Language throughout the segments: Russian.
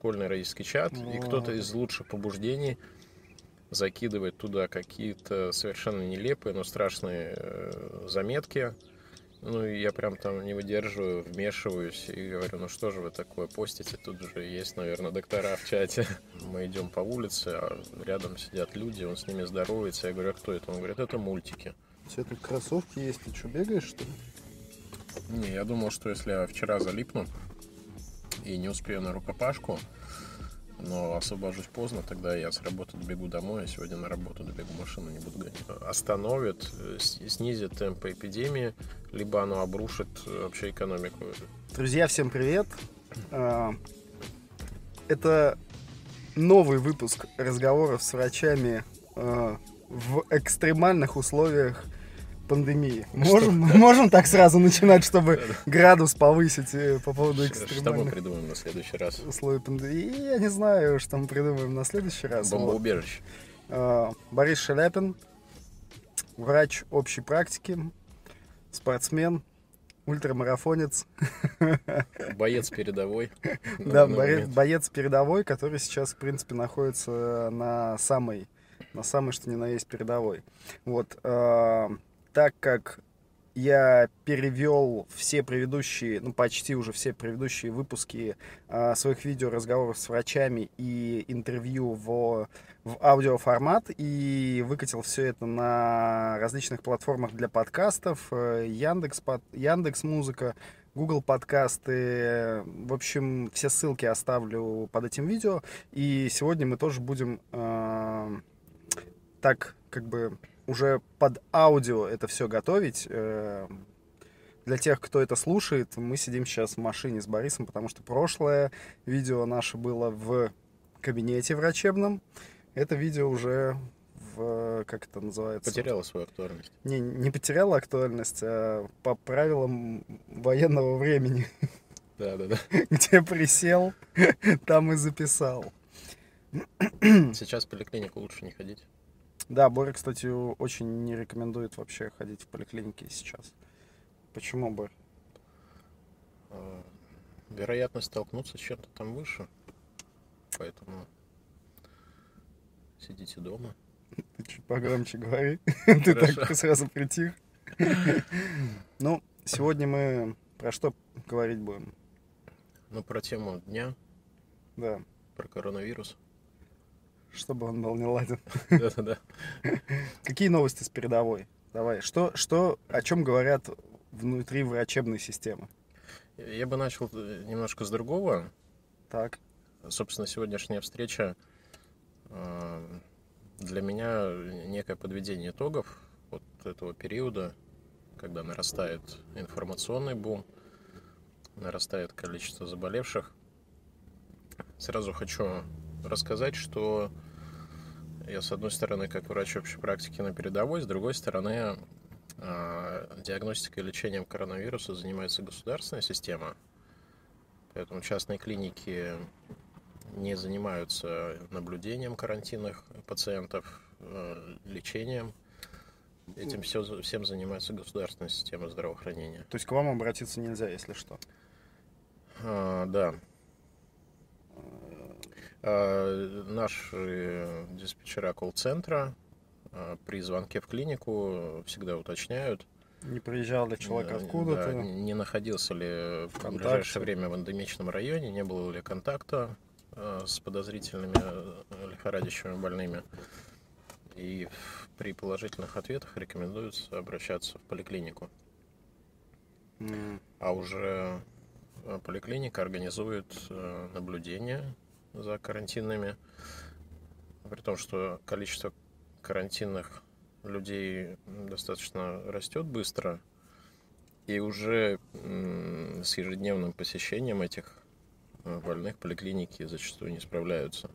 школьный родительский чат, и кто-то из лучших побуждений закидывает туда какие-то совершенно нелепые, но страшные э, заметки. Ну, и я прям там не выдерживаю, вмешиваюсь и говорю, ну что же вы такое постите? Тут же есть, наверное, доктора в чате. Мы идем по улице, а рядом сидят люди, он с ними здоровается. Я говорю, а кто это? Он говорит, это мультики. У тебя тут кроссовки есть, ты что, бегаешь, что ли? Не, я думал, что если я вчера залипну и не успею на рукопашку, но освобожусь поздно, тогда я с работы добегу домой, а сегодня на работу добегу машину, не буду гонять. Остановит, э, снизит темпы эпидемии, либо оно обрушит э, вообще экономику. Друзья, всем привет! А, это новый выпуск разговоров с врачами а, в экстремальных условиях пандемии. Можем, можем так сразу начинать, чтобы градус повысить э, по поводу экстремальных Что мы придумаем на следующий раз? условий пандемии? Я не знаю, что мы придумаем на следующий раз. Бомбоубежище. А, Борис Шаляпин, врач общей практики, спортсмен, ультрамарафонец. Боец передовой. Да, боец, боец передовой, который сейчас, в принципе, находится на самой, на самой, что ни на есть передовой. Вот. Так как я перевел все предыдущие, ну почти уже все предыдущие выпуски а, своих видео разговоров с врачами и интервью в, в аудиоформат и выкатил все это на различных платформах для подкастов, э, Яндекс, под, Яндекс Музыка, Google подкасты. В общем, все ссылки оставлю под этим видео. И сегодня мы тоже будем э, так как бы уже под аудио это все готовить. Э, Для тех, кто это слушает, мы сидим сейчас в машине с Борисом, потому что прошлое видео наше было в кабинете врачебном. Это видео уже в, как это называется? Потеряла свою актуальность. Не, не потеряла актуальность, а по правилам военного времени. Да, да, да. Где присел, там и записал. Сейчас в поликлинику лучше не ходить. Да, Боря, кстати, очень не рекомендует вообще ходить в поликлинике сейчас. Почему, Борь? А, Вероятность столкнуться с чем-то там выше. Поэтому сидите дома. Ты чуть погромче говори. Ты так сразу притих. Ну, сегодня мы про что говорить будем? Ну, про тему дня, Да, про коронавирус. Чтобы он был не ладен. Да-да-да. Какие новости с передовой? Давай, что, что, о чем говорят внутри врачебной системы? Я бы начал э, немножко с другого. Так, Собственно, сегодняшняя встреча э, для меня некое подведение итогов вот этого периода, когда нарастает информационный бум, нарастает количество заболевших. Сразу хочу рассказать, что я, с одной стороны, как врач общей практики на передовой, с другой стороны, э, диагностикой и лечением коронавируса занимается государственная система. Поэтому частные клиники не занимаются наблюдением карантинных пациентов, э, лечением. Этим все, всем занимается государственная система здравоохранения. то есть к вам обратиться нельзя, если что. А, да. А, наши диспетчера колл-центра а, при звонке в клинику всегда уточняют, Не приезжал ли человек э, откуда-то? да, не находился ли в ближайшее время в эндемичном районе, не было ли контакта э, с подозрительными э, лихорадящими больными. И при положительных ответах рекомендуется обращаться в поликлинику. М, А уже э, поликлиника организует э, наблюдение за карантинными. При том, что количество карантинных людей достаточно растет быстро. И уже с ежедневным посещением этих э, больных поликлиники зачастую не справляются.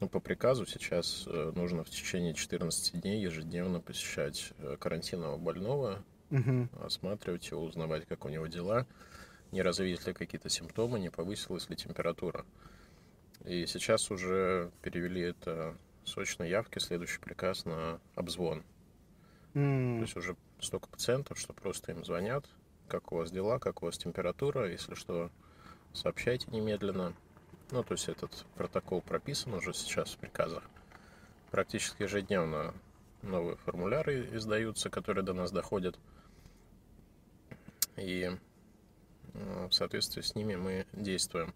Ну, по приказу сейчас э, нужно в течение 14 дней ежедневно посещать э, карантинного больного, мгм. осматривать его, узнавать, как у него дела, не развились ли какие-то симптомы, не повысилась ли температура. И сейчас уже перевели это с очной явки, следующий приказ на обзвон. То М, есть уже столько пациентов, что просто им звонят, как у вас дела, как у вас температура, если что, сообщайте немедленно. Ну, то есть этот протокол прописан уже сейчас в приказах. Практически ежедневно новые формуляры издаются, которые до нас доходят. И э, в соответствии с ними мы действуем.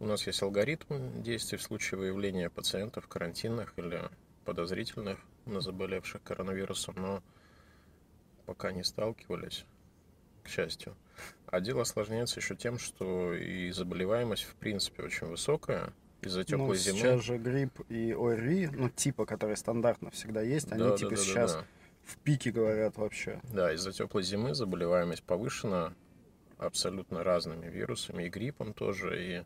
У нас есть алгоритм действий в случае выявления пациентов карантинных или подозрительных на заболевших коронавирусом, но пока не сталкивались, к счастью. А дело осложняется еще тем, что и заболеваемость в принципе очень высокая из-за теплой ну, зимы. Сейчас же грипп и ОРВИ, ну типа, которые стандартно всегда есть, они да, типа да, да, сейчас да, да. в пике говорят вообще. Да, из-за теплой зимы заболеваемость повышена абсолютно разными вирусами, и гриппом тоже, и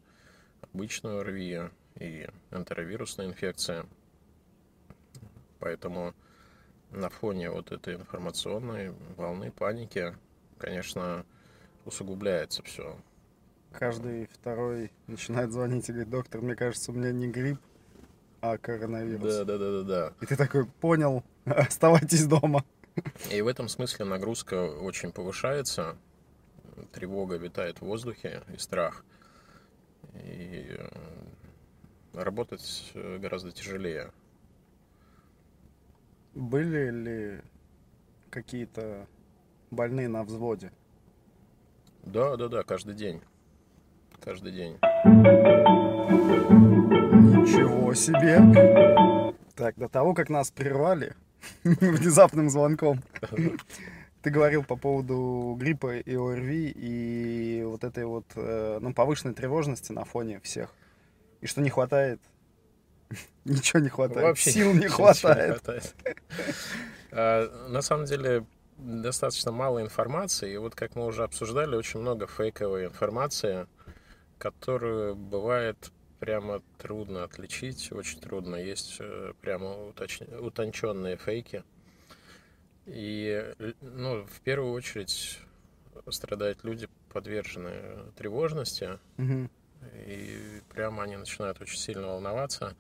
обычную ОРВИ, и энтеровирусная инфекция. Поэтому на фоне вот этой информационной волны паники, конечно, усугубляется все. Каждый второй начинает звонить и говорит, доктор, мне кажется, у меня не грипп, а коронавирус. Да, да, да, да, да. И ты такой, понял, оставайтесь дома. И в этом смысле нагрузка очень повышается, тревога витает в воздухе и страх. И э, работать гораздо тяжелее. Были ли какие-то больные на взводе? Да, да, да, каждый день. Каждый день. Ничего себе. Так, до того, как нас прервали внезапным звонком, ты говорил по поводу гриппа и ОРВИ и вот этой вот э, ну, повышенной тревожности на фоне всех. И что не хватает Ничего не хватает. Вообще Сил не хватает. Не хватает. А, на самом деле достаточно мало информации. И вот как мы уже обсуждали, очень много фейковой информации, которую бывает прямо трудно отличить, очень трудно. Есть э, прямо уточ... утонченные фейки. И, ну, в первую очередь страдают люди, подверженные тревожности. Угу. И прямо они начинают очень сильно волноваться.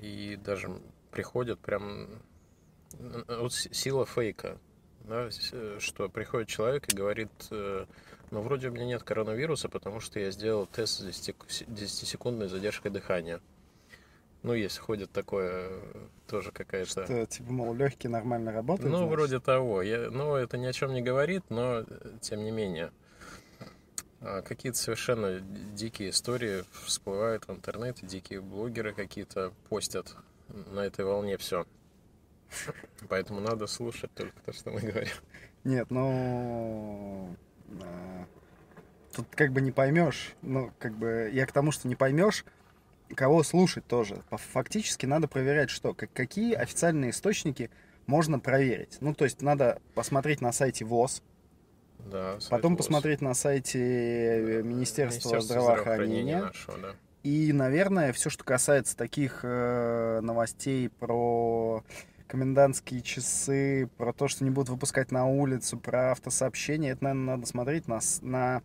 И даже приходят прям... Вот сила фейка, да, что приходит человек и говорит, э, ну, вроде у меня нет коронавируса, потому что я сделал тест с 10-секундной задержкой дыхания. Ну, есть, ходит такое, тоже какая-то... Что, типа, мол, легкие нормально работают? Ну, значит? вроде того. Я, ну, это ни о чем не говорит, но э, тем не менее. А какие-то совершенно дикие истории всплывают в интернете, дикие блогеры какие-то постят на этой волне все. Поэтому надо слушать только то, что мы говорим. Нет, ну... А, тут как бы не поймешь, ну, как бы я к тому, что не поймешь, кого слушать тоже. Фактически надо проверять, что, какие официальные источники можно проверить. Ну, то есть надо посмотреть на сайте ВОЗ, да, Потом посмотреть на сайте э, Министерства, Министерства здравоохранения. Нашего, да. И, наверное, все, что касается таких э, новостей про комендантские часы, про то, что не будут выпускать на улицу, про автосообщение, это, наверное, надо смотреть на, на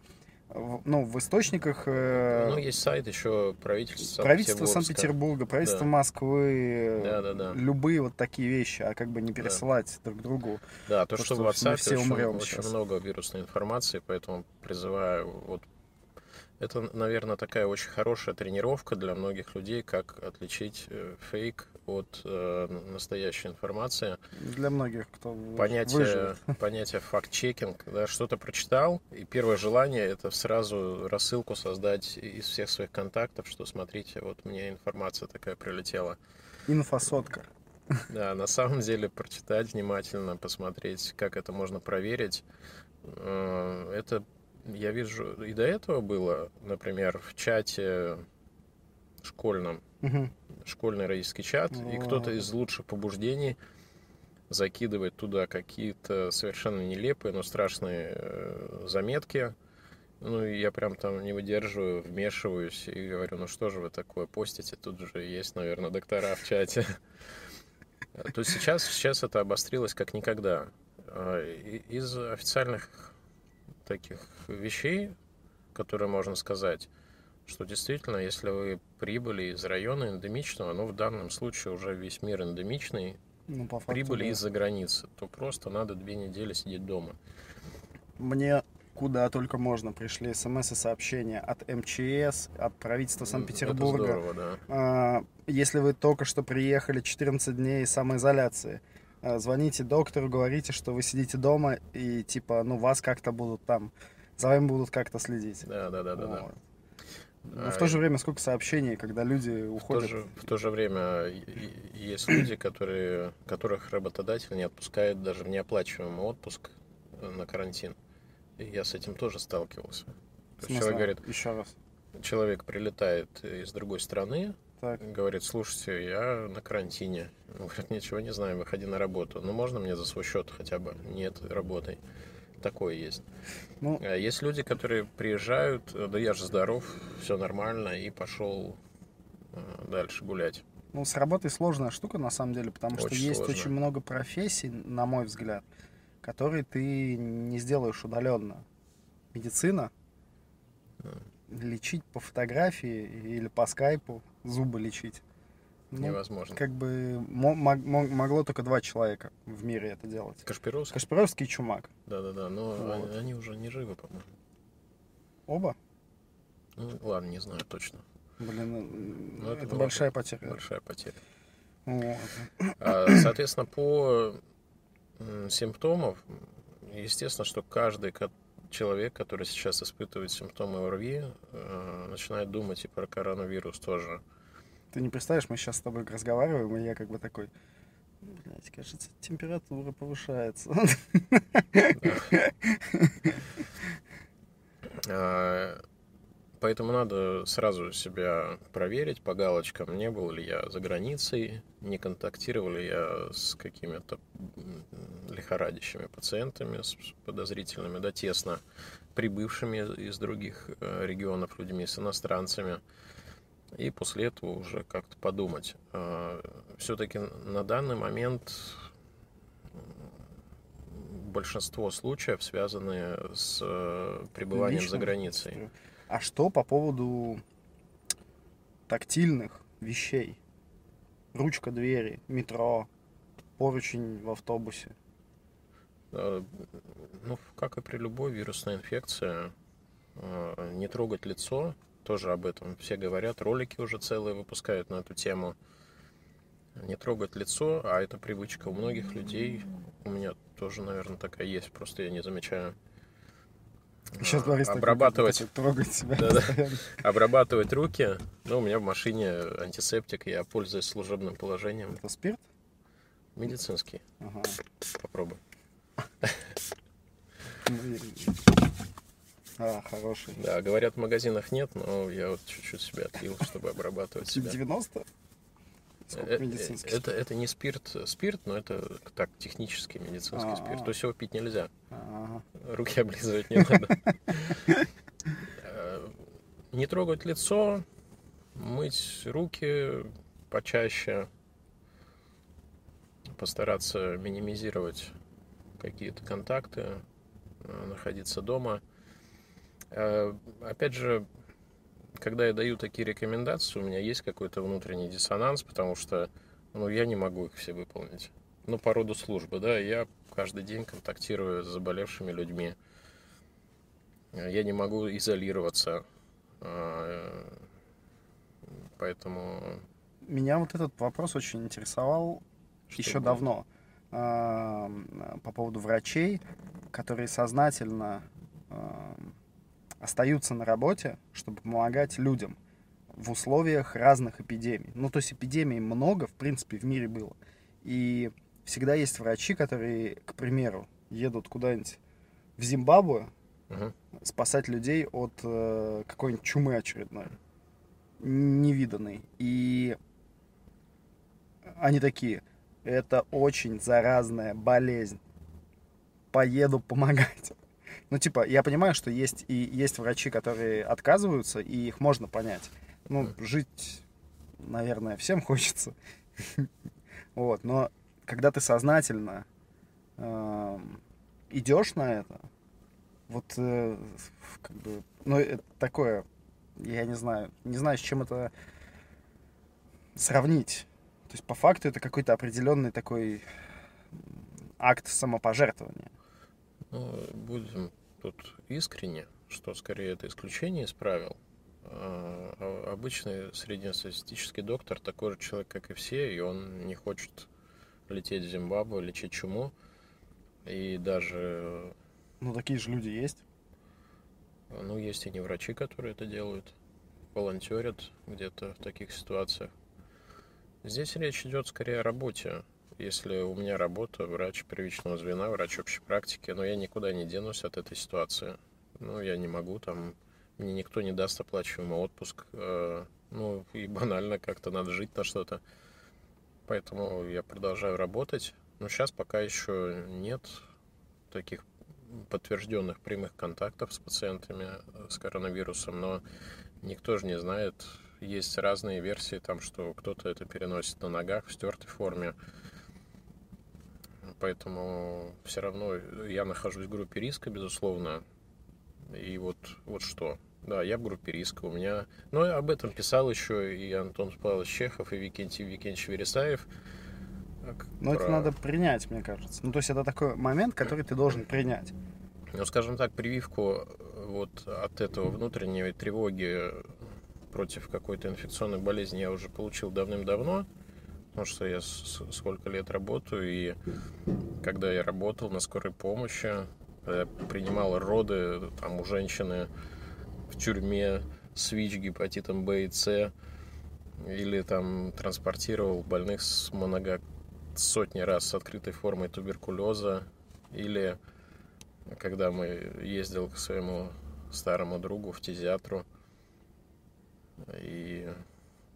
ну, в источниках... Э, ну, есть сайт еще правительства Правительство Санкт-Петербурга, правительство да. Москвы, да, да, да. любые вот такие вещи, а как бы не пересылать да. друг другу. Да, то, то что, что в WhatsApp все умрем очень, очень много вирусной информации, поэтому призываю вот это, наверное, такая очень хорошая тренировка для многих людей, как отличить э, фейк от э, настоящей информации. Для многих, кто понятие, выживет. Понятие факт-чекинг. Да, что-то прочитал, и первое желание это сразу рассылку создать из всех своих контактов, что смотрите, вот мне информация такая прилетела. Инфосотка. Да, на самом деле прочитать внимательно, посмотреть, как это можно проверить. Э, это я вижу и до этого было, например, в чате школьном, угу. школьный родительский чат, О. и кто-то из лучших побуждений закидывает туда какие-то совершенно нелепые, но страшные э, заметки. Ну, и я прям там не выдерживаю, вмешиваюсь и говорю, ну что же вы такое постите, тут же есть, наверное, доктора в чате. То есть сейчас, сейчас это обострилось как никогда. А, из официальных таких вещей, которые можно сказать, что действительно, если вы прибыли из района эндемичного, ну, в данном случае уже весь мир эндемичный, ну, факту, прибыли да. из-за границы, то просто надо две недели сидеть дома. Мне куда только можно. Пришли смс и сообщения от МЧС, от правительства Санкт-Петербурга. Это здорово, да. А, если вы только что приехали 14 дней самоизоляции, а, звоните доктору, говорите, что вы сидите дома и типа, ну, вас как-то будут там, за вами будут как-то следить. Да, да, да, да. да. Но в то же время сколько сообщений, когда люди уходят. В то же, в то же время есть люди, которые, которых работодатель не отпускает даже в неоплачиваемый отпуск на карантин. И я с этим тоже сталкивался. То человек говорит, еще раз. Человек прилетает из другой страны, так. говорит, слушайте, я на карантине. Он говорит, ничего не знаю, выходи на работу. Ну, можно мне за свой счет хотя бы? Нет, работай. Такое есть. Ну, а есть люди, которые приезжают, да я же здоров, все нормально, и пошел э, дальше гулять. Ну, с работой сложная штука, на самом деле, потому очень что есть сложно. очень много профессий, на мой взгляд, которые ты не сделаешь удаленно. Медицина, лечить по фотографии или по скайпу, зубы лечить. Ну, Невозможно. Как бы могло только два человека в мире это делать. Кашпировский? Кашпировский и Чумак. Да-да-да, но вот. они, они уже не живы, по-моему. Оба? Ну, ладно, не знаю точно. Блин, ну, ну это, это большая потеря. Большая потеря. Вот. А, соответственно, по симптомам, естественно, что каждый человек, который сейчас испытывает симптомы ОРВИ, э, начинает думать и про коронавирус тоже. Ты не представляешь, мы сейчас с тобой разговариваем, и я как бы такой, блядь, кажется, температура повышается. А, Поэтому надо сразу себя проверить по галочкам, не был ли я за границей, не контактировал ли я с какими-то лихорадящими пациентами, с подозрительными, да, тесно прибывшими из других э, регионов людьми, с иностранцами. И после этого уже как-то подумать. А, Все-таки на данный момент большинство случаев связаны с э, пребыванием Лично? за границей. А что по поводу тактильных вещей? Ручка двери, метро, поручень в автобусе. Ну, как и при любой вирусной инфекции, э, не трогать лицо, тоже об этом все говорят, ролики уже целые выпускают на эту тему. Не трогать лицо, а это привычка у многих людей, у меня тоже, наверное, такая есть, просто я не замечаю. Сейчас Борис обрабатывать, трогать себя да, да. обрабатывать руки. Ну, у меня в машине антисептик, я пользуюсь служебным положением. Это спирт? Медицинский. Ага. Попробуй. А, хороший. Да, говорят, в магазинах нет, но я вот чуть-чуть себе отлил, чтобы обрабатывать себя. 90? Сколько э, медицинский это, это не спирт, спирт, но это так технический медицинский А-а-а. спирт. То есть его пить нельзя. А-а-а. Руки облизывать не надо. Э, не трогать лицо, мыть руки почаще, постараться минимизировать какие-то контакты, э, находиться дома. Опять же, когда я даю такие рекомендации, у меня есть какой-то внутренний диссонанс, потому что ну, я не могу их все выполнить. Ну, по роду службы, да, я каждый день контактирую с заболевшими людьми. Я не могу изолироваться. А, поэтому... Меня вот этот вопрос очень интересовал Что еще было? давно. А, по поводу врачей, которые сознательно а, остаются на работе, чтобы помогать людям в условиях разных эпидемий. Ну, то есть эпидемий много, в принципе, в мире было. И всегда есть врачи, которые, к примеру, едут куда-нибудь в Зимбабве uh-huh. спасать людей от э, какой-нибудь чумы очередной, невиданной. И они такие, это очень заразная болезнь. Поеду помогать. Ну, типа, я понимаю, что есть и есть врачи, которые отказываются, и их можно понять. Ну, жить, наверное, всем хочется. Вот, но когда ты сознательно эм, идешь на это, вот э, как бы, ну, это такое, я не знаю, не знаю, с чем это сравнить. То есть, по факту, это какой-то определенный такой акт самопожертвования. Ну, будем тут искренне, что скорее это исключение из правил. А, а обычный среднестатистический доктор такой же человек, как и все, и он не хочет лететь в Зимбабве, лечить чуму. И даже... Ну, такие же люди есть. Ну, есть и не врачи, которые это делают, волонтерят где-то в таких ситуациях. Здесь речь идет скорее о работе. Если у меня работа врач первичного звена, врач общей практики, но я никуда не денусь от этой ситуации. Ну, я не могу там, мне никто не даст оплачиваемый отпуск. Э, ну, и банально как-то надо жить на что-то. Поэтому я продолжаю работать. Но сейчас пока еще нет таких подтвержденных прямых контактов с пациентами э, с коронавирусом, но никто же не знает. Есть разные версии, там, что кто-то это переносит на ногах в стертой форме. Поэтому все равно я нахожусь в группе риска, безусловно. И вот, вот что. Да, я в группе риска. У меня... Ну, об этом писал еще и Антон Павлович Чехов, и Викентий Викентьевич Вересаев. Но про... это надо принять, мне кажется. Ну, то есть это такой момент, который ты должен принять. Ну, скажем так, прививку э, вот от этого внутренней тревоги против какой-то инфекционной болезни я уже получил давным-давно, потому что я сколько лет работаю, и когда я работал на скорой помощи, я принимал роды там у женщины в тюрьме с ВИЧ, гепатитом Б и С, или там транспортировал больных с монога сотни раз с открытой формой туберкулеза, или когда мы ездил к своему старому другу в тизиатру, и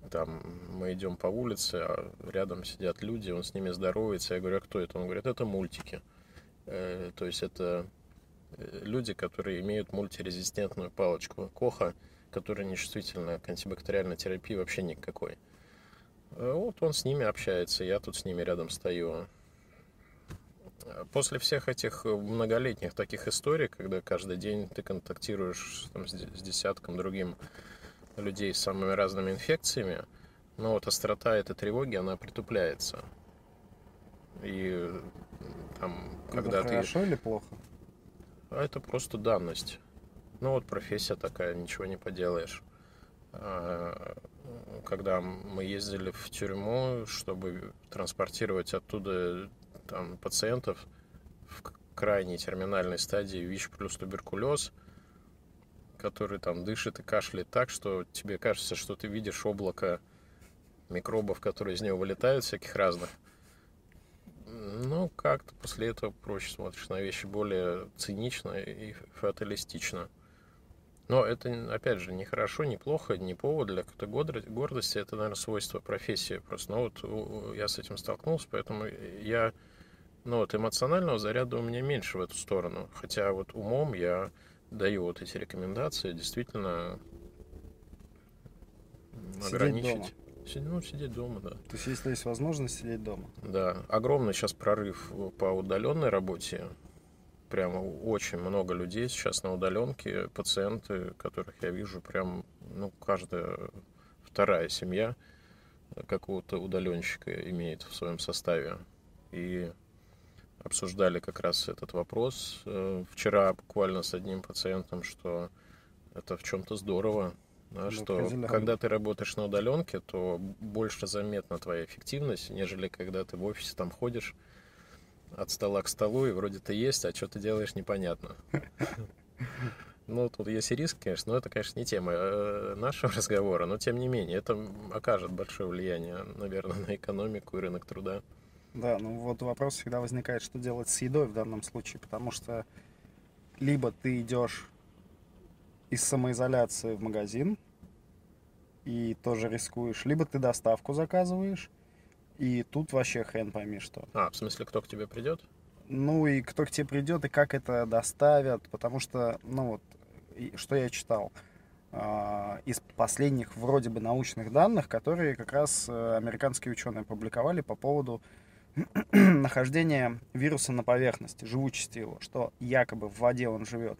там мы идем по улице, а рядом сидят люди, он с ними здоровается, я говорю, а кто это? Он говорит, это мультики. Э, то есть это э, люди, которые имеют мультирезистентную палочку Коха, которая нечувствительна к антибактериальной терапии вообще никакой. Э, вот он с ними общается, я тут с ними рядом стою. После всех этих многолетних таких историй, когда каждый день ты контактируешь там, с десятком другим людей с самыми разными инфекциями, но вот острота этой тревоги, она притупляется. И там, когда это ты... хорошо или плохо? А это просто данность. Ну вот профессия такая, ничего не поделаешь. А, когда мы ездили в тюрьму, чтобы транспортировать оттуда там, пациентов в крайней терминальной стадии ВИЧ плюс туберкулез, который там дышит и кашляет так, что тебе кажется, что ты видишь облако микробов, которые из него вылетают, всяких разных. Ну, как-то после этого проще смотришь на вещи более цинично и фаталистично. Но это, опять же, не хорошо, не плохо, не повод для какой-то гордости. Это, наверное, свойство профессии просто. Но вот я с этим столкнулся, поэтому я... Ну, вот эмоционального заряда у меня меньше в эту сторону. Хотя вот умом я даю вот эти рекомендации, действительно сидеть ограничить. Дома. Сидеть, ну, сидеть дома, да. То есть, если есть возможность сидеть дома. Да. Огромный сейчас прорыв по удаленной работе. Прямо очень много людей сейчас на удаленке, пациенты, которых я вижу, прям, ну, каждая вторая семья какого-то удаленщика имеет в своем составе. И обсуждали как раз этот вопрос э, вчера буквально с одним пациентом, что это в чем-то здорово, да, ну, что когда ты работаешь на удаленке, то больше заметна твоя эффективность, нежели когда ты в офисе там ходишь от стола к столу, и вроде ты есть, а что ты делаешь, непонятно. Ну, тут есть и риск, конечно, но это, конечно, не тема э, нашего разговора, но тем не менее, это окажет большое влияние, наверное, на экономику и рынок труда. Да, ну вот вопрос всегда возникает, что делать с едой в данном случае, потому что либо ты идешь из самоизоляции в магазин и тоже рискуешь, либо ты доставку заказываешь, и тут вообще хрен пойми что. А, в смысле, кто к тебе придет? Ну и кто к тебе придет, и как это доставят, потому что, ну вот, что я читал, а, из последних вроде бы научных данных, которые как раз э, американские ученые публиковали по поводу нахождение вируса на поверхности, живучести его, что якобы в воде он живет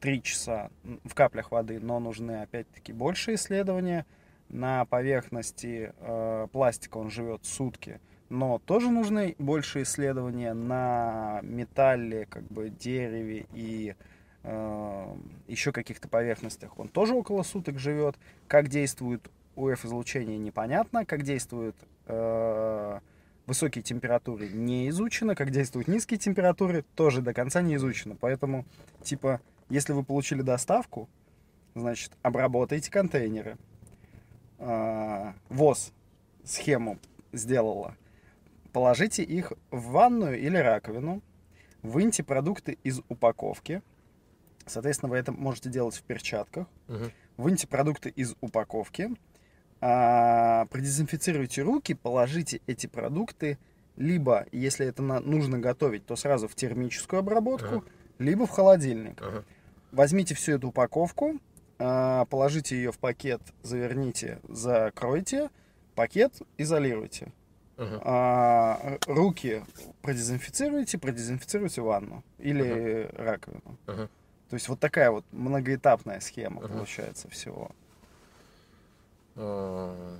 3 часа в каплях воды, но нужны опять-таки больше исследования. На поверхности э, пластика он живет сутки, но тоже нужны больше исследования. На металле, как бы дереве и э, еще каких-то поверхностях, он тоже около суток живет. Как действует УФ-излучение, непонятно. Как действуют э, высокие температуры, не изучено. Как действуют низкие температуры, тоже до конца не изучено. Поэтому, типа, если вы получили доставку, значит, обработайте контейнеры. Э, ВОЗ схему сделала. Положите их в ванную или раковину, выньте продукты из упаковки. Соответственно, вы это можете делать в перчатках. Мгм. Выньте продукты из упаковки, а, продезинфицируйте руки, положите эти продукты либо, если это на- нужно готовить, то сразу в термическую обработку, Ага. либо в холодильник. Ага. Возьмите всю эту упаковку, а, положите ее в пакет, заверните, закройте, пакет изолируйте. А, р- руки продезинфицируйте, продезинфицируйте ванну или раковину. Ага. То есть вот такая вот многоэтапная схема Ага. получается всего. А.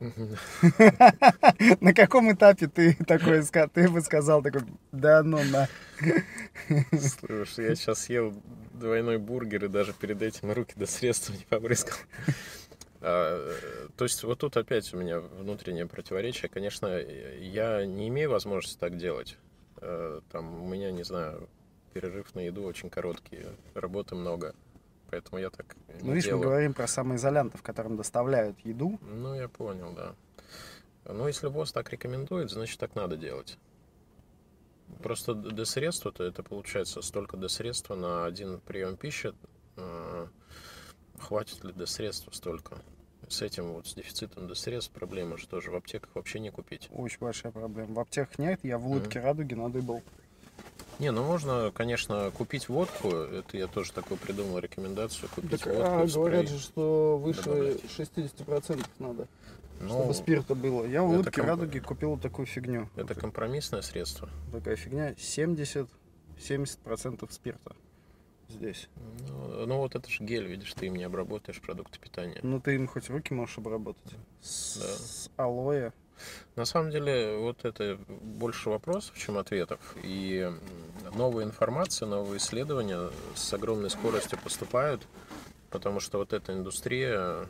На каком этапе ты такой ты бы сказал такой, да ну на. Слушай, я сейчас съел двойной бургер и даже перед этим руки до средства не побрызгал. А, то есть вот тут опять у меня внутреннее противоречие. Конечно, я не имею возможности так делать. Э, Там у меня, не знаю, перерыв на еду очень короткий, работы много. Поэтому я так Ну, видишь, мы делаю. говорим про самоизолянтов, которым доставляют еду. Ну, я понял, да. Но если ВОЗ так рекомендует, значит так надо делать. Просто до средства, то это получается столько до средства на один прием пищи. э, Хватит ли до средства столько? С этим вот, с дефицитом до средств проблема же тоже в аптеках вообще не купить. Очень большая проблема. В аптеках нет, я в улыбке радуги надыбал. Не, ну можно, конечно, купить водку. Это я тоже такую придумал рекомендацию. Купить Так, водку. а, говорят же, что выше добавлять. 60% надо, Ну, чтобы спирта было. Я это улыбке комп- радуги купил такую фигню. это компромиссное средство. Такая фигня 70-70% спирта здесь. Ну, ну вот это же гель, видишь, ты им не обработаешь продукты питания. Ну ты им хоть руки можешь обработать. С, Да. с алоэ. На самом деле, вот это больше вопросов, чем ответов. И новая информация, новые исследования с огромной скоростью поступают, потому что вот эта индустрия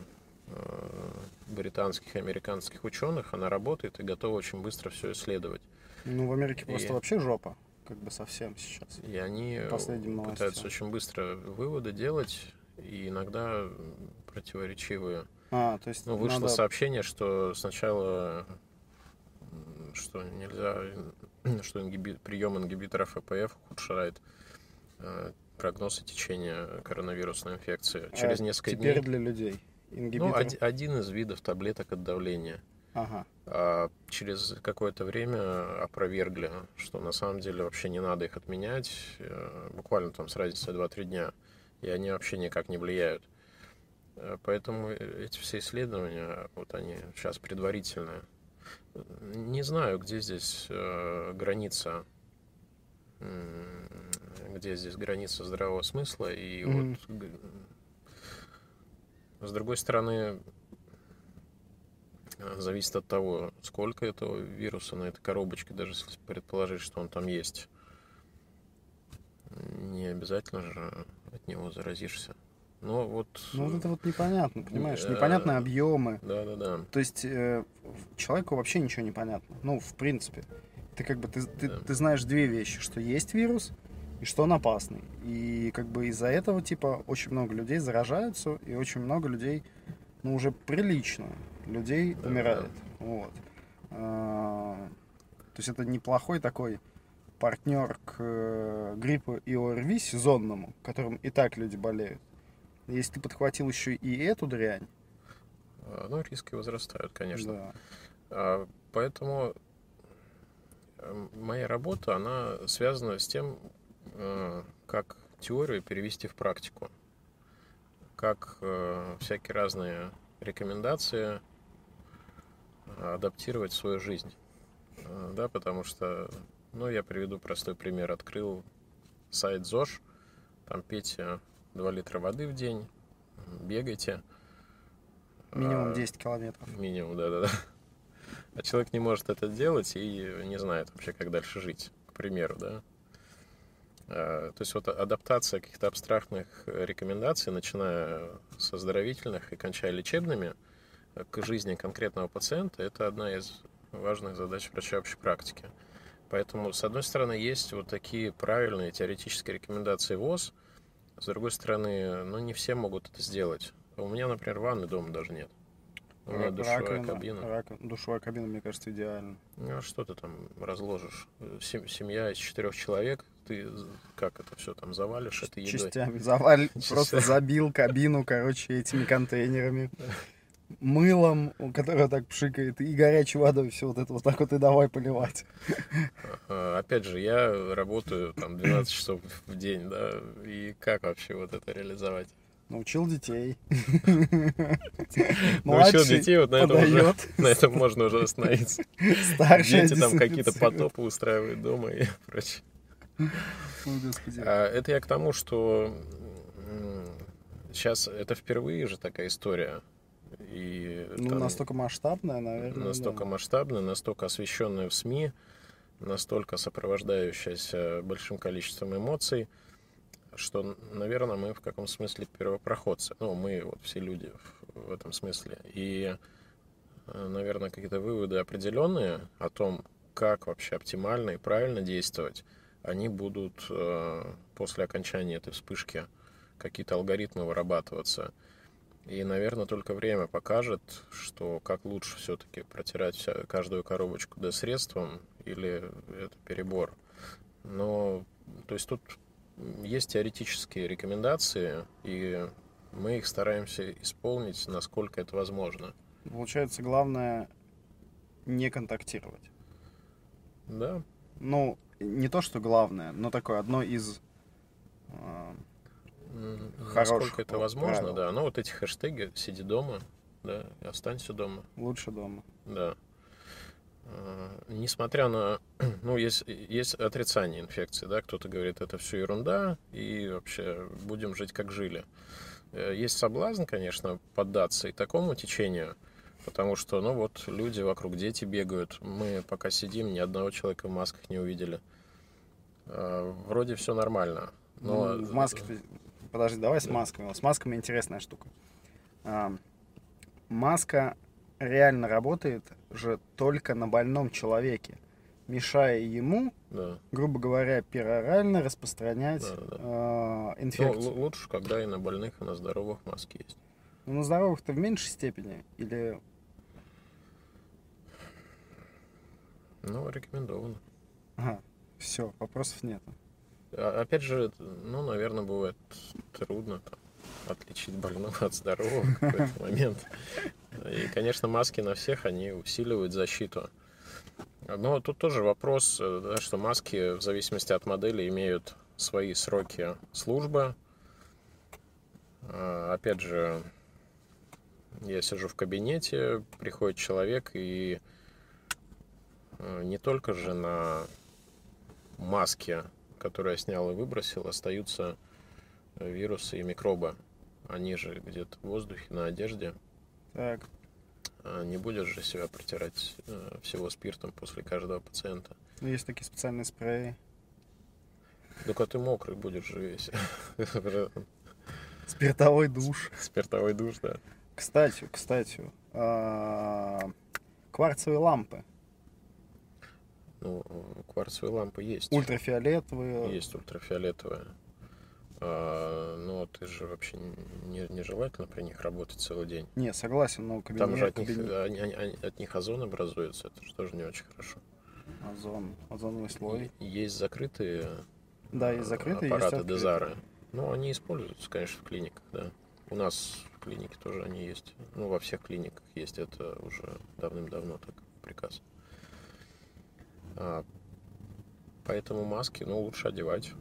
э, британских и американских ученых, она работает и готова очень быстро все исследовать. Ну в Америке просто И- вообще жопа. Как бы совсем сейчас. И они пытаются очень быстро выводы делать, и иногда противоречивые. А, то есть Ну, вышло надо... сообщение, что сначала что нельзя, что ингиби- прием ингибиторов АПФ ухудшает э, прогноз и течение коронавирусной инфекции. а Через несколько теперь дней. для людей. Ну, Ингибитор. оди- один из видов таблеток от давления. Ага. А через какое-то время опровергли, что на самом деле вообще не надо их отменять, э, буквально там с разницей 2-3 дня, и они вообще никак не влияют. Э, Поэтому эти все исследования, вот они сейчас предварительные. Не знаю, где здесь э, граница, где здесь граница здравого смысла, и Мгм. вот с другой стороны, э, зависит от того, сколько этого вируса на этой коробочке, даже если предположить, что он там есть. Не обязательно же от него заразишься. Но вот... Ну вот это вот непонятно, понимаешь? Э, Непонятные объемы. Да-да-да. То есть э, человеку вообще ничего не понятно. Ну, в принципе. Ты как бы ты, ты, Да. ты знаешь две вещи, что есть вирус и что он опасный. И как бы из-за этого, типа, очень много людей заражаются, и очень много людей, ну, уже прилично людей Да, умирает. Вот. А, то есть это неплохой такой партнер к э, гриппу и ОРВИ сезонному, которым и так люди болеют. Если ты подхватил еще и эту дрянь, А, Ну, риски возрастают, конечно. да. А, Поэтому э, моя работа, она связана с тем, э, как теорию перевести в практику. Как э, всякие разные рекомендации адаптировать в свою жизнь. Да, потому что, ну, я приведу простой пример. Открыл сайт ЗОЖ, там пейте 2 литра воды в день, бегайте. Минимум А, 10 километров. Минимум, да-да-да. А человек не может это делать и не знает вообще, как дальше жить, к примеру, да. То есть вот адаптация каких-то абстрактных рекомендаций, начиная с оздоровительных и кончая лечебными, к жизни конкретного пациента, это одна из важных задач врача общей практики. Поэтому, с одной стороны, есть вот такие правильные теоретические рекомендации ВОЗ, с другой стороны, ну, не все могут это сделать. У меня, например, ванны дома даже нет. У меня душевая раковина, кабина. Раковина, душевая кабина, мне кажется, идеально. Ну, а что ты там разложишь? Семья из четырех человек, ты как это все там завалишь этой едой? Частями завалил, просто забил кабину, короче, этими контейнерами мылом, которое так пшикает, и горячей водой все вот это вот так вот и давай поливать. Опять же, я работаю там 12 часов в день, да, и как вообще вот это реализовать? Научил детей. Научил детей, вот на этом, уже, на этом можно уже остановиться. Старшие Дети там какие-то потопы устраивают дома и прочее. А, это я к тому, что сейчас это впервые же такая история и ну, там, настолько масштабная, наверное. Настолько да. масштабная, настолько освещенная в СМИ, настолько сопровождающаяся большим количеством эмоций, что, наверное, мы в каком смысле первопроходцы. Ну, мы вот все люди в, в этом смысле. И, э, наверное, какие-то выводы определенные о том, как вообще оптимально и правильно действовать, они будут э, после окончания этой вспышки какие-то алгоритмы вырабатываться. И, наверное, только время покажет, что как лучше все-таки протирать вся, каждую коробочку до средством или это перебор. Но, то есть тут есть теоретические рекомендации, и мы их стараемся исполнить, насколько это возможно. Получается, главное не контактировать. Да. Ну, не то, что главное, но такое одно из а, Насколько это возможно, правил. да. Ну, вот эти хэштеги «сиди дома», да, и «останься дома». Лучше дома. Да. А, несмотря на... Ну, есть, есть отрицание инфекции, да, кто-то говорит, это все ерунда, и вообще будем жить, как жили. Э, есть соблазн, конечно, поддаться и такому течению, потому что, ну, вот люди вокруг, дети бегают, мы пока сидим, ни одного человека в масках не увидели. А, вроде все нормально. Но... Ну, в маске подожди, давай с масками. С масками интересная штука. А, маска реально работает же только на больном человеке, мешая ему, да. грубо говоря, перорально распространять да, да. Э, инфекцию. Ну, лучше, когда и на больных, и на здоровых маски есть. Ну, на здоровых-то в меньшей степени? Или... Ну, рекомендовано. Ага, все, вопросов нет. А, опять же, ну, наверное, бывает трудно там, отличить больного от здорового в какой-то момент. И, конечно, маски на всех, они усиливают защиту. Но тут тоже вопрос, да, что маски в зависимости от модели имеют свои сроки службы. А, опять же, я сижу в кабинете, приходит человек и э, не только же на маске которые я снял и выбросил, остаются э, вирусы и микробы. Они же где-то в воздухе, на одежде. Так. А не будешь же себя протирать э, всего спиртом после каждого пациента. Ну, есть такие специальные спреи. Только ты мокрый будешь же весь. Спиртовой душ. Спиртовой душ, да. Кстати, кстати, а, кварцевые лампы. Ну, кварцевые лампы есть. Ультрафиолетовые. Есть ультрафиолетовые. А, ну, ты же вообще не, нежелательно при них работать целый день. Не, согласен, но кабинет... Там же от них, они, они, от них озон образуется, это же тоже не очень хорошо. Озон, озоновый слой. Есть закрытые да, есть закрытые, аппараты есть Дезары. Ну, они используются, конечно, в клиниках, да. У нас в клинике тоже они есть. Ну, во всех клиниках есть, это уже давным-давно так приказ. А, поэтому маски, ну, лучше одевать.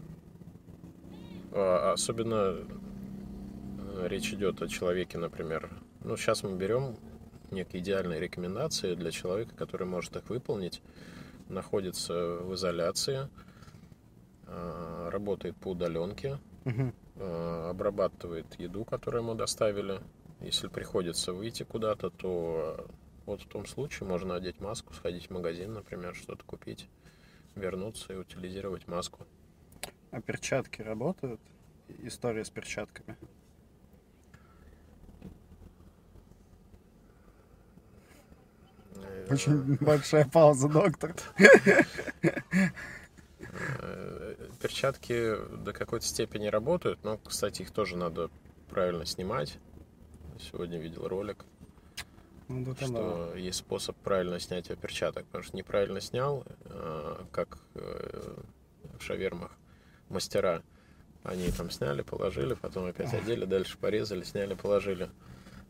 А, особенно э, речь идет о человеке, например. Ну, сейчас мы берем некие идеальные рекомендации для человека, который может их выполнить, находится в изоляции, а, работает по удаленке, угу. обрабатывает еду, которую ему доставили. Если приходится выйти куда-то, то вот в том случае можно одеть маску, сходить в магазин, например, что-то купить, вернуться и утилизировать маску. А перчатки работают? История с перчатками. Э, Очень большая пауза, доктор. Э, Перчатки до какой-то степени работают, но, кстати, их тоже надо правильно снимать. Сегодня видел ролик, Ну, да, да. что есть способ правильно снятия перчаток, потому что неправильно снял, э, как э, в шавермах мастера. Они там сняли, положили, потом опять одели, дальше порезали, сняли, положили. То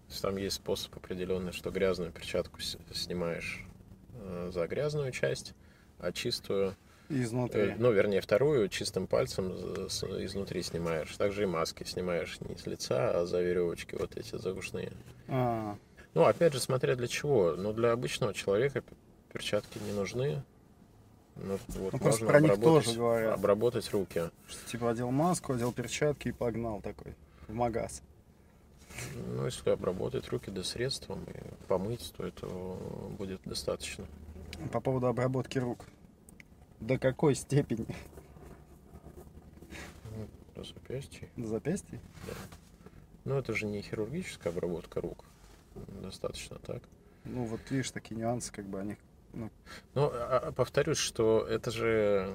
есть там есть способ определенный, что грязную перчатку снимаешь э, за грязную часть, а чистую Изнутри. Ну, вернее, вторую чистым пальцем изнутри снимаешь. Также и маски снимаешь не с лица, а за веревочки вот эти загушные. А, Ну, опять же, смотря для чего. Ну, для обычного человека перчатки не нужны. Ну, вот Ну, просто про них обработать, тоже говорят. обработать руки. что типа одел маску, одел перчатки и погнал такой в магаз. Ну, если обработать руки до средством и помыть, то этого будет достаточно. По поводу обработки рук. До какой степени? Ну, До запястья. До запястья? Но это же не хирургическая обработка рук. Достаточно так. Ну, вот видишь, такие нюансы, как бы они Ну, а- а повторюсь, что это же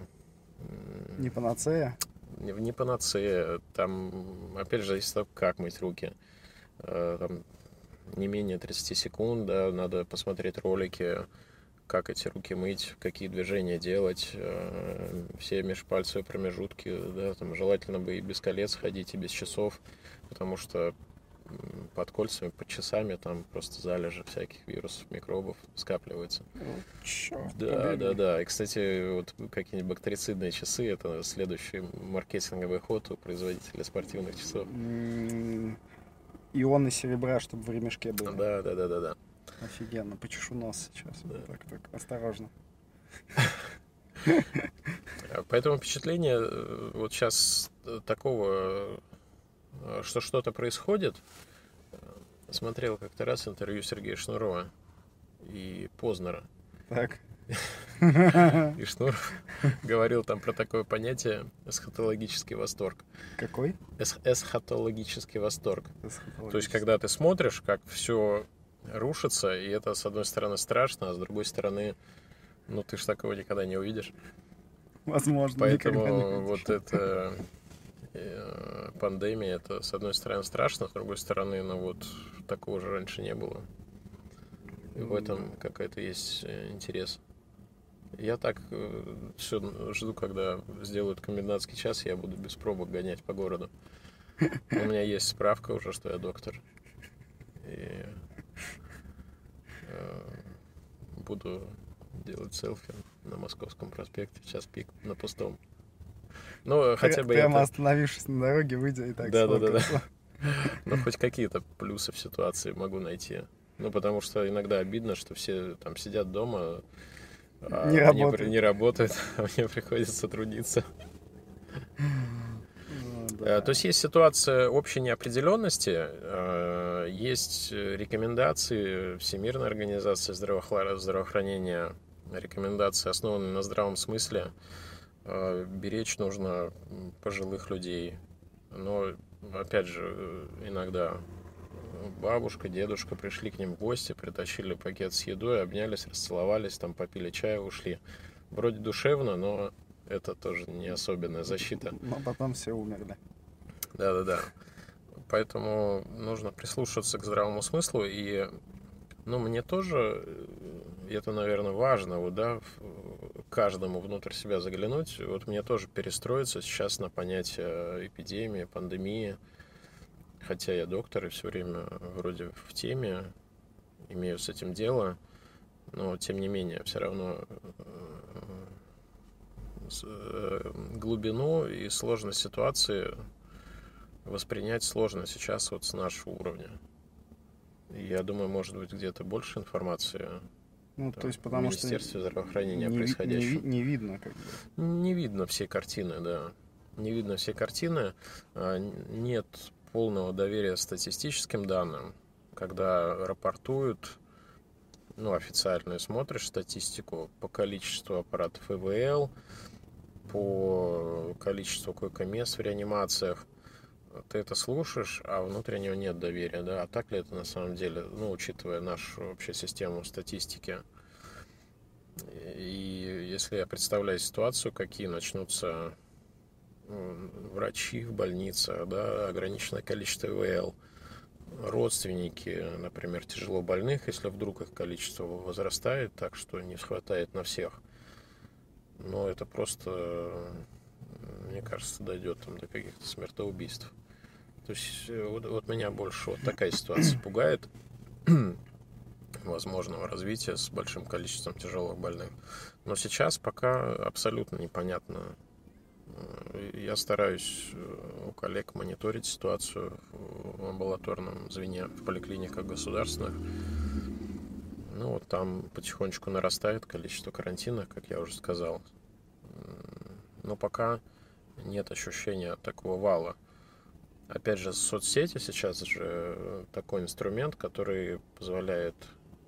не панацея. не, не панацея. Там, опять же, зависит от того, как мыть руки. Э, Там не менее 30 секунд, да, надо посмотреть ролики, как эти руки мыть, какие движения делать, э, все межпальцевые промежутки, да, там желательно бы и без колец ходить, и без часов, потому что под кольцами, под часами там просто залежи всяких вирусов, микробов скапливаются. Черт, Да, да, да. И, кстати, вот какие-нибудь бактерицидные часы это следующий маркетинговый ход у производителя спортивных часов. Ионы серебра, чтобы в ремешке были. Да, да, да, да, да. Офигенно. Почешу нос сейчас. Да. Так, так, осторожно. А Поэтому впечатление э, вот сейчас такого, э, что что-то происходит. Э, Смотрел как-то раз интервью Сергея Шнурова и Познера. Так. И Шнуров говорил там про такое понятие эсхатологический восторг. Какой? Эс- Эсхатологический восторг. То есть, когда ты смотришь, как все рушится, и это, с одной стороны, страшно, а с другой стороны, ну, ты ж такого никогда не увидишь. Возможно, Поэтому вот эта э, пандемия, это, с одной стороны, страшно, с другой стороны, ну, вот такого же раньше не было. И в этом какой-то есть э, интерес. Я так все жду, когда сделают комендантский час, я буду без пробок гонять по городу. У меня есть справка уже, что я доктор. И э, буду делать селфи на Московском проспекте в час пик на пустом. Ну, хотя бы Прямо это, остановившись на дороге, выйдя и так Да, да, да, ну, хоть какие-то плюсы в ситуации могу найти. Ну, потому что иногда обидно, что все там сидят дома, а Не мне работают. при- не работают, а мне приходится трудиться. Ну, Э, да. То есть есть ситуация общей неопределенности, э, есть рекомендации Всемирной организации здравоохранения, рекомендации, основанные на здравом смысле. Э, Беречь нужно пожилых людей. Но, опять же, э, иногда бабушка, дедушка пришли к ним в гости, притащили пакет с едой, обнялись, расцеловались, там попили чая, ушли. Вроде душевно, но это тоже не особенная защита. Но потом все умерли. Да-да-да. Поэтому нужно прислушиваться к здравому смыслу. И, ну, мне тоже, э, это, наверное, важно, вот, да, каждому внутрь себя заглянуть. Вот мне тоже перестроиться сейчас на понятие эпидемии, пандемии. Хотя я доктор и все время вроде в теме, имею с этим дело, но тем не менее, все равно э, э, глубину и сложность ситуации воспринять сложно сейчас вот с нашего уровня. Я думаю, может быть, где-то больше информации Ну, там, то есть в потому что Министерстве здравоохранения не, не, происходящего. ви- не видно, как бы. Не видно всей картины, да. Не видно всей картины. А, Нет полного доверия статистическим данным. Когда рапортуют, ну, официально смотришь статистику по количеству аппаратов ИВЛ, по количеству койко-мест в реанимациях, ты это слушаешь, а внутреннего нет доверия, да, а так ли это на самом деле, ну, учитывая нашу вообще систему статистики. И если я представляю ситуацию, какие начнутся врачи в больнице, да, ограниченное количество ИВЛ, родственники, например, тяжело больных, если вдруг их количество возрастает так, что не хватает на всех, но это просто, мне кажется, дойдет там до каких-то смертоубийств. То есть э, вот, вот меня больше вот такая ситуация пугает возможного развития с большим количеством тяжелых больных. Но сейчас пока абсолютно непонятно. Э, я стараюсь э, у коллег мониторить ситуацию в амбулаторном звене, в поликлиниках государственных. Ну вот там потихонечку нарастает количество карантинов, как я уже сказал. Но пока нет ощущения такого вала Опять же, соцсети сейчас же такой инструмент, который позволяет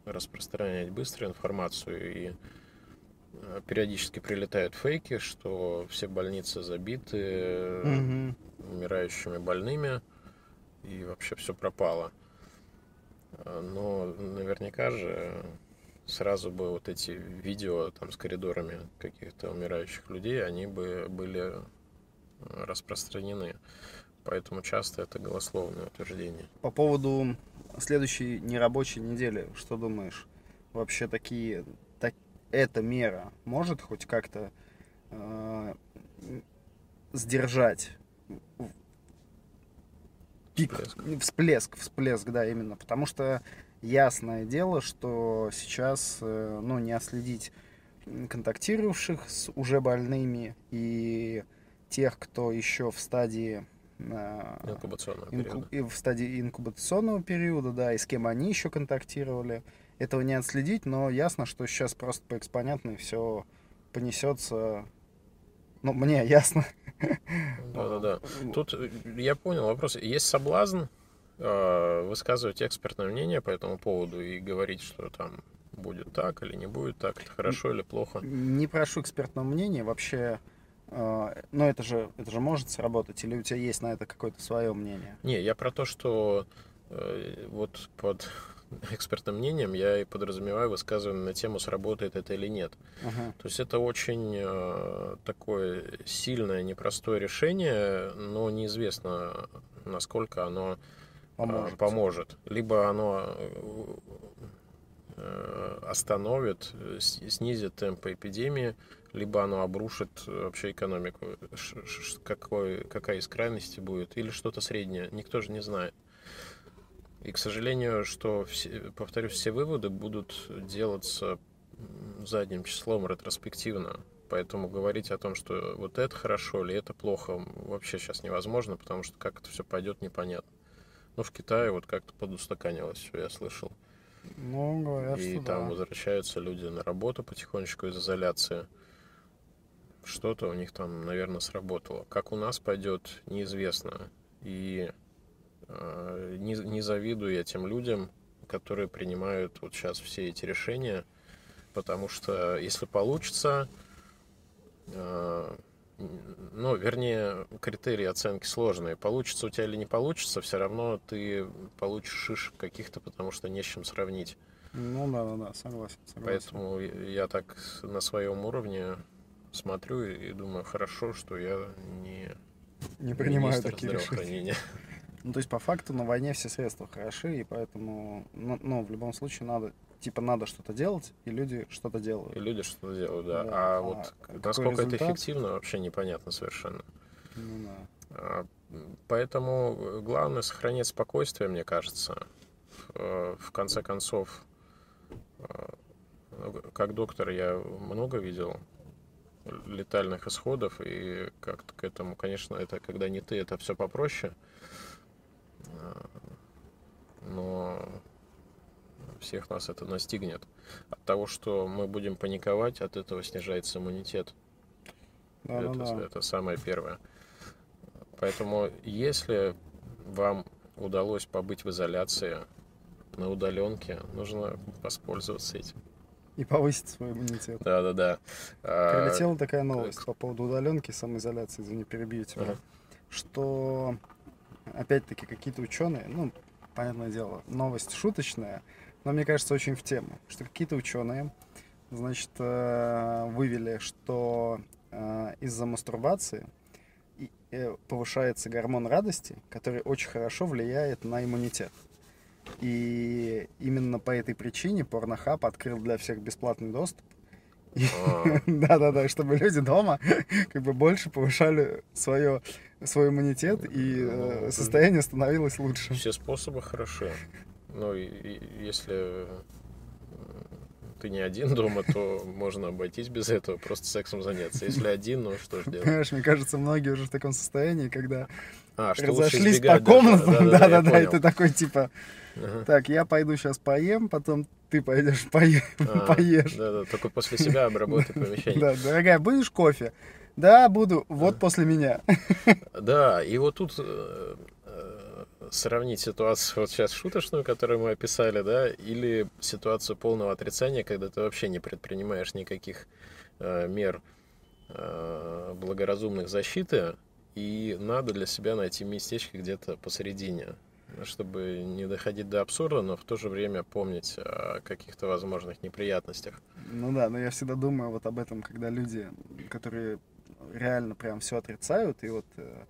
распространять быстро информацию и э, периодически прилетают фейки, что все больницы забиты угу. умирающими больными и вообще все пропало. Но наверняка же сразу бы вот эти видео там с коридорами каких-то умирающих людей, они бы были распространены. Поэтому часто это голословное утверждение. По поводу следующей нерабочей недели, что думаешь? Вообще такие, так, эта мера может хоть как-то э, сдержать пик, всплеск. всплеск, всплеск, да, именно, потому что ясное дело, что сейчас, э, ну, не отследить контактировавших с уже больными и тех, кто еще в стадии инкубационного периода. И в стадии инкубационного периода, да, и с кем они еще контактировали. Этого не отследить, но ясно, что сейчас просто по экспонентной все понесется. Ну, мне ясно. Да-да-да. Тут э, я понял вопрос. Есть соблазн э, высказывать экспертное мнение по этому поводу и говорить, что там будет так или не будет так, это хорошо или плохо? Не прошу экспертного мнения. Вообще, но это же, это же может сработать, или у тебя есть на это какое-то свое мнение? Не, я про то, что э, вот под экспертным мнением я и подразумеваю высказывание на тему, сработает это или нет. Uh-huh. То есть это очень э, такое сильное, непростое решение, но неизвестно, насколько оно э, поможет. поможет. Либо оно э, остановит, снизит темпы эпидемии, либо оно обрушит э, вообще экономику. Какой, какая из крайностей будет, или что-то среднее. Никто же не знает. И, к сожалению, что, все, повторюсь, все выводы будут делаться задним числом ретроспективно. Поэтому говорить о том, что вот это хорошо или это плохо, вообще сейчас невозможно, потому что как это все пойдет, непонятно. Ну, в Китае вот как-то подустаканилось все, я слышал. Ну, говорят, И что там да. возвращаются люди на работу потихонечку из изоляции что-то у них там, наверное, сработало. Как у нас пойдет, неизвестно. И э, не, не завидую я тем людям, которые принимают вот сейчас все эти решения, потому что если получится, э, ну, вернее, критерии оценки сложные. Получится у тебя или не получится, все равно ты получишь шишек каких-то, потому что не с чем сравнить. Ну да, да, да, согласен, согласен. Поэтому я так на своем уровне смотрю и думаю, хорошо, что я не, не принимаю такие решения. Ну, то есть, по факту, на войне все средства хороши, и поэтому, ну, ну в любом случае, надо, типа, надо что-то делать, и люди что-то делают. И люди что-то делают, да. да. А, а вот насколько результат? это эффективно, вообще непонятно совершенно. Ну, да. А, поэтому главное сохранять спокойствие, мне кажется. В, в конце концов, а, как доктор я много видел летальных исходов, и как-то к этому, конечно, это когда не ты, это все попроще. А, но всех нас это настигнет. От того, что мы будем паниковать, от этого снижается иммунитет. Да, это, да, да. это самое первое. Поэтому, если вам удалось побыть в изоляции на удаленке, нужно воспользоваться этим. И повысить свой иммунитет. Да, да, да. Прилетела такая новость по поводу удаленки, самоизоляции, извини, перебью тебя. Что, опять-таки, какие-то ученые, ну, понятное дело, новость шуточная, но мне кажется, очень в тему, что какие-то ученые, значит, э, вывели, что э, из-за мастурбации э, повышается гормон радости, который очень хорошо влияет на иммунитет. И именно по этой причине Порнохаб открыл для всех бесплатный доступ. А. Да-да-да, чтобы люди дома как бы больше повышали свое, свой иммунитет, и ну, состояние становилось лучше. Все способы хороши. Ну, если ты не один дома, то можно обойтись без этого, просто сексом заняться. Если один, ну что ж делать? Понимаешь, мне кажется, многие уже в таком состоянии, когда а, разошлись по комнатам, да-да-да, и ты такой типа, так, я пойду сейчас поем, потом ты пойдешь поем, а, поешь. Да-да, только после себя обработай помещение. Да, дорогая, будешь кофе? Да, буду, вот после меня. Да, и вот тут э, сравнить ситуацию вот сейчас шуточную, которую мы описали, да, или ситуацию полного отрицания, когда ты вообще не предпринимаешь никаких э, мер э, благоразумных защиты, и надо для себя найти местечко где-то посередине, чтобы не доходить до абсурда, но в то же время помнить о каких-то возможных неприятностях. Ну да, но я всегда думаю вот об этом, когда люди, которые реально прям все отрицают, и вот э,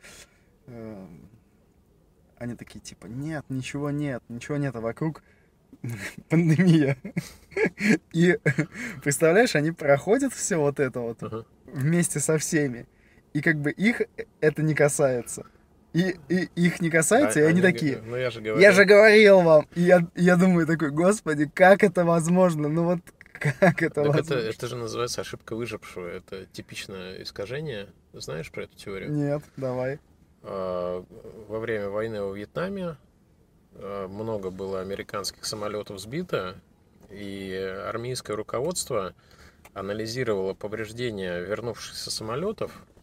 э они такие, типа, нет, ничего нет, ничего нет, а вокруг пандемия. И представляешь, они проходят все вот это вот uh-huh. вместе со всеми. И как бы их это не касается. И, и их не касается, а, и они, они такие. Ну, я же говорил. Я же говорил вам. И я, я думаю такой, господи, как это возможно? Ну вот как это так возможно? Это, это же называется ошибка выжившего. Это типичное искажение. Знаешь про эту теорию? Нет, давай. А, во время войны во Вьетнаме а, много было американских самолетов сбито, и армейское руководство анализировало повреждения вернувшихся самолетов, а,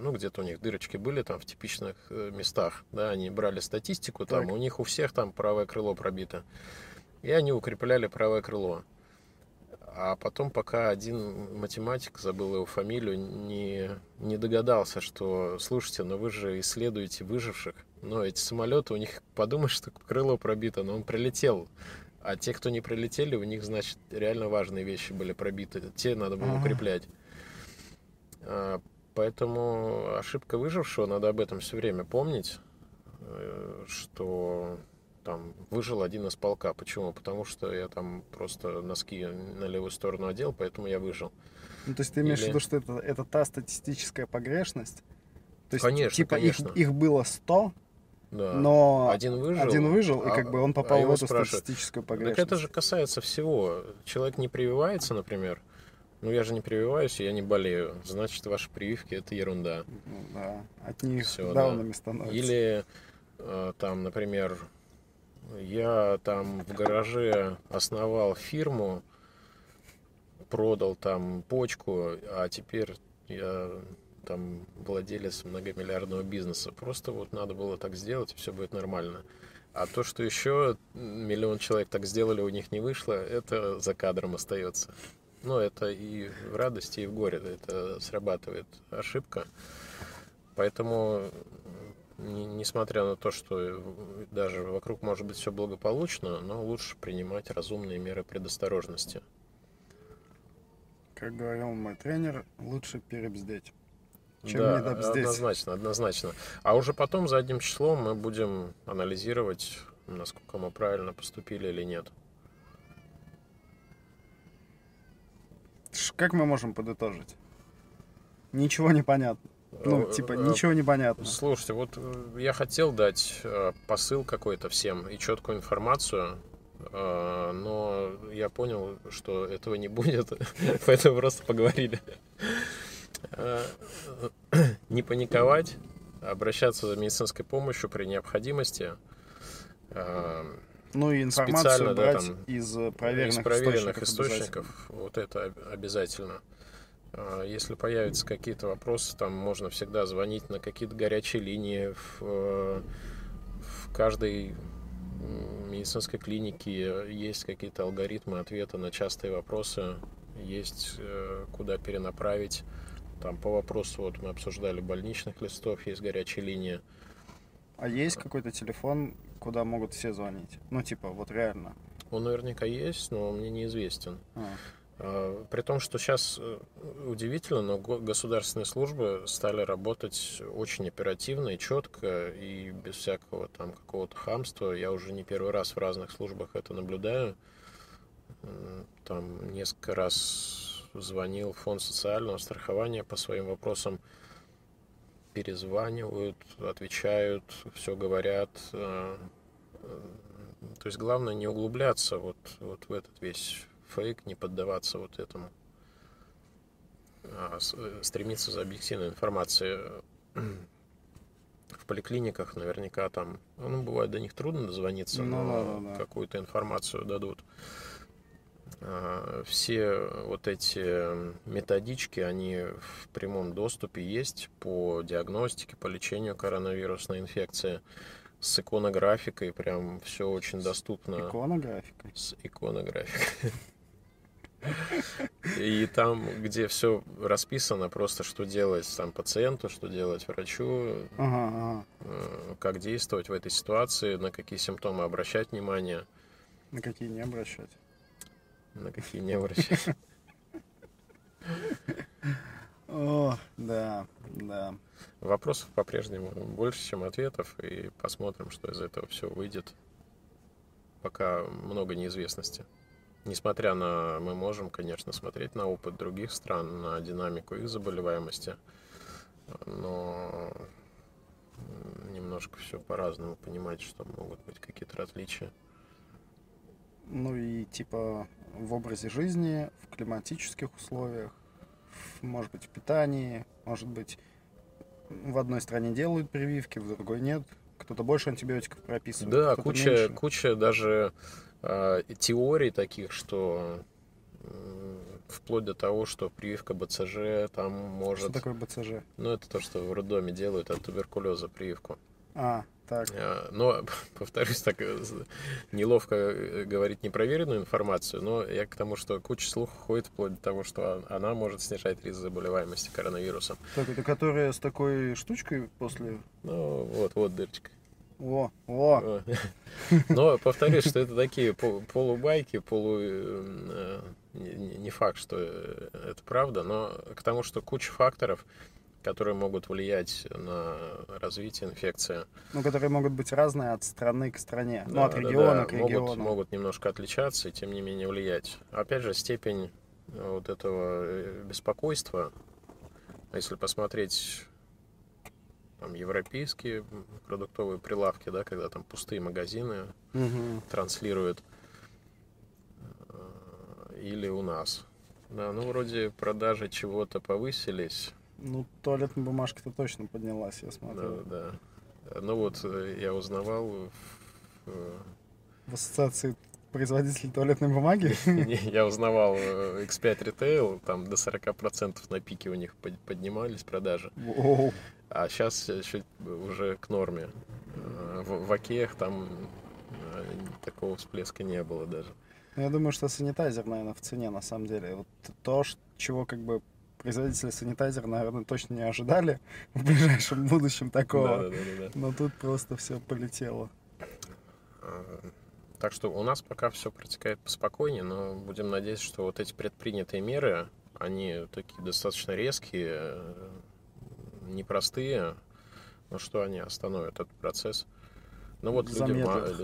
ну, где-то у них дырочки были там в типичных э, местах, да, они брали статистику, там, так. у них у всех там правое крыло пробито, и они укрепляли правое крыло. А потом, пока один математик, забыл его фамилию, не, не догадался, что, слушайте, но вы же исследуете выживших, но эти самолеты, у них, подумаешь, что крыло пробито, но он прилетел. А те, кто не прилетели, у них, значит, реально важные вещи были пробиты. Те надо было укреплять. Поэтому ошибка выжившего, надо об этом все время помнить, э, что там выжил один из полка. Почему? Потому что я там просто носки на левую сторону одел, поэтому я выжил. Ну, то есть ты имеешь Или... в виду, что это, это та статистическая погрешность? То есть, конечно, типа конечно. Их, их было 100, да. но один выжил, один выжил а, и как бы он попал а в эту статистическую погрешность. Так это же касается всего. Человек не прививается, например, ну я же не прививаюсь, я не болею. Значит, ваши прививки это ерунда. Ну, да, от них Все, даунами да. становятся. Или э, там, например, я там в гараже основал фирму, продал там почку, а теперь я там владелец многомиллиардного бизнеса. Просто вот надо было так сделать, и все будет нормально. А то, что еще миллион человек так сделали, у них не вышло, это за кадром остается. Но это и в радости, и в горе. Это срабатывает ошибка. Поэтому несмотря на то, что даже вокруг может быть все благополучно, но лучше принимать разумные меры предосторожности. Как говорил мой тренер, лучше перебздеть, чем да, недобздеть. однозначно, однозначно. А уже потом задним числом мы будем анализировать, насколько мы правильно поступили или нет. Как мы можем подытожить? Ничего не понятно. Ну, э, типа, э, ничего не понятно. Слушайте, вот э, я хотел дать посыл какой-то всем и четкую информацию, но я понял, что этого не будет, поэтому просто поговорили. Не паниковать, обращаться за медицинской помощью при необходимости. Ну и информацию брать да, там, из проверенных, из проверенных источников. источников. Вот это обязательно. А, если появятся какие-то вопросы, там можно всегда звонить на какие-то горячие линии. В, в каждой медицинской клинике есть какие-то алгоритмы ответа на частые вопросы, есть э, куда перенаправить. Там по вопросу, вот мы обсуждали больничных листов, есть горячая линия. А есть какой-то телефон, куда могут все звонить? Ну, типа, вот реально. Он наверняка есть, но мне неизвестен. А. А, при том, что сейчас э, удивительно, но государственные службы стали работать очень оперативно и четко, и без всякого там какого-то хамства. Я уже не первый раз в разных службах это наблюдаю. Там несколько раз звонил фонд социального страхования по своим вопросам, перезванивают, отвечают, все говорят. Э, то есть главное не углубляться вот, вот в этот весь фейк, не поддаваться вот этому, а э, стремиться за объективной информацией. В поликлиниках наверняка там, ну, бывает до них трудно дозвониться, ну, но да, да. какую-то информацию дадут. А, все вот эти методички, они в прямом доступе есть по диагностике, по лечению коронавирусной инфекции с иконографикой, прям все очень доступно. С иконографикой? С иконографикой. И там, где все расписано, просто что делать там пациенту, что делать врачу, ага, ага. Э, как действовать в этой ситуации, на какие симптомы обращать внимание. На какие не обращать. На какие не обращать. О, да, да. Вопросов по-прежнему больше, чем ответов, и посмотрим, что из этого все выйдет. Пока много неизвестности. Несмотря на, мы можем, конечно, смотреть на опыт других стран, на динамику их заболеваемости, но немножко все по-разному понимать, что могут быть какие-то различия. Ну и типа в образе жизни, в климатических условиях, может быть в питании, может быть в одной стране делают прививки, в другой нет. Кто-то больше антибиотиков прописывает. Да, куча, меньше. куча даже э, теорий таких, что э, вплоть до того, что прививка БЦЖ там может... Что такое БЦЖ? Ну, это то, что в роддоме делают от туберкулеза прививку. А, так. А, но, повторюсь, так э, неловко э, говорить непроверенную информацию, но я к тому, что куча слухов ходит вплоть до того, что она может снижать риск заболеваемости коронавирусом. Так, это которая с такой штучкой после... Ну, вот, вот дырочка. О, о. Но повторюсь, что это такие полубайки, полу... Э, не факт, что это правда, но к тому, что куча факторов, которые могут влиять на развитие инфекции. Ну, которые могут быть разные от страны к стране, да, ну, от региона да, да. к региону. Могут, могут немножко отличаться и, тем не менее, влиять. Опять же, степень вот этого э, беспокойства, если посмотреть там, европейские продуктовые прилавки, да, когда там пустые магазины угу. транслируют, э, или у нас. Да, ну, вроде продажи чего-то повысились, ну, туалетная бумажка-то точно поднялась, я смотрю. Да, да. Ну вот, э, я узнавал в, э, в ассоциации производителей туалетной бумаги? Я узнавал э, X5 Retail, там до 40% на пике у них поднимались продажи. А сейчас чуть уже к норме. В, в Океях там такого всплеска не было даже. Ну, я думаю, что санитайзер, наверное, в цене на самом деле. Вот то, чего как бы производители санитайзера, наверное, точно не ожидали в ближайшем будущем такого. Да, да, да. Но тут просто все полетело. А, так что у нас пока все протекает поспокойнее, но будем надеяться, что вот эти предпринятые меры, они такие достаточно резкие, непростые, но что они остановят этот процесс. Ну вот люди,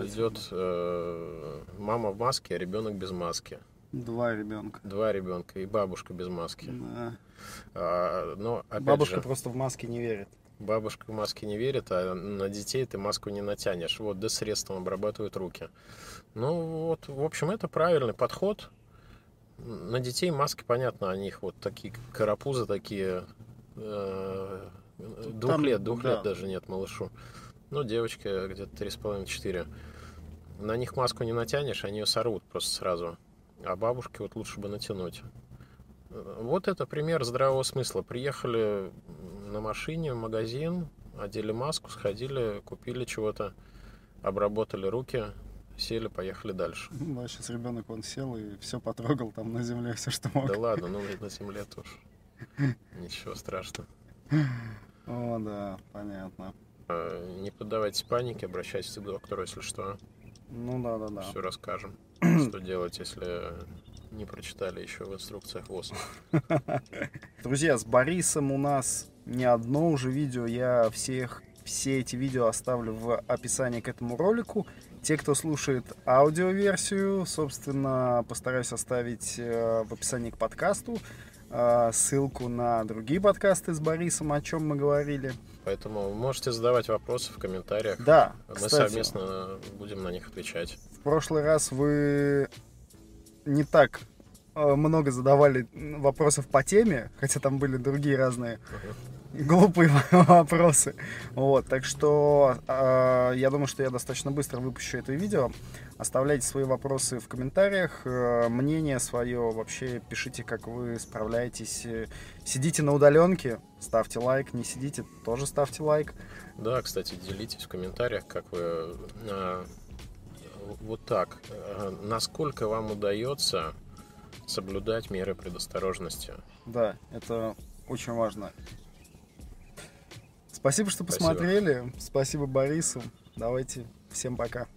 идет э, мама в маске, а ребенок без маски. Два ребенка. Два ребенка и бабушка без маски. Да. А, но, опять бабушка же, просто в маске не верит. Бабушка в маске не верит, а на детей ты маску не натянешь. Вот, да средством обрабатывают руки. Ну, вот, в общем, это правильный подход. На детей маски, понятно, о них вот такие карапузы такие. Э, двух Там, лет, двух да. лет даже нет малышу. Ну, девочке где-то три с половиной, четыре. На них маску не натянешь, они ее сорвут просто сразу. А бабушке вот лучше бы натянуть. Вот это пример здравого смысла. Приехали на машине в магазин, одели маску, сходили, купили чего-то, обработали руки, сели, поехали дальше. Ну, да, сейчас ребенок он сел и все потрогал там на земле, все, что мог. Да ладно, ну на земле тоже. Ничего страшного. О, да, понятно. А, не поддавайтесь панике, обращайтесь к доктору, если что. Ну да, да, да. Все расскажем, что делать, если не прочитали еще в инструкциях ВОЗ. Друзья, с Борисом у нас не одно уже видео. Я всех, все эти видео оставлю в описании к этому ролику. Те, кто слушает аудиоверсию, собственно, постараюсь оставить э, в описании к подкасту э, ссылку на другие подкасты с Борисом, о чем мы говорили. Поэтому можете задавать вопросы в комментариях. Да, Мы кстати, совместно будем на них отвечать. в прошлый раз вы не так э, много задавали вопросов по теме, хотя там были другие разные глупые вопросы. Вот, так что э, я думаю, что я достаточно быстро выпущу это видео. Оставляйте свои вопросы в комментариях, э, мнение свое вообще пишите, как вы справляетесь. Э, Сидите на удаленке, ставьте лайк, не сидите, тоже ставьте лайк. Да, кстати, делитесь в комментариях, как вы... а, вот так. а, Насколько вам удается соблюдать меры предосторожности? Да, это очень важно. Спасибо, что Спасибо. посмотрели. Спасибо Борису. Давайте, всем пока.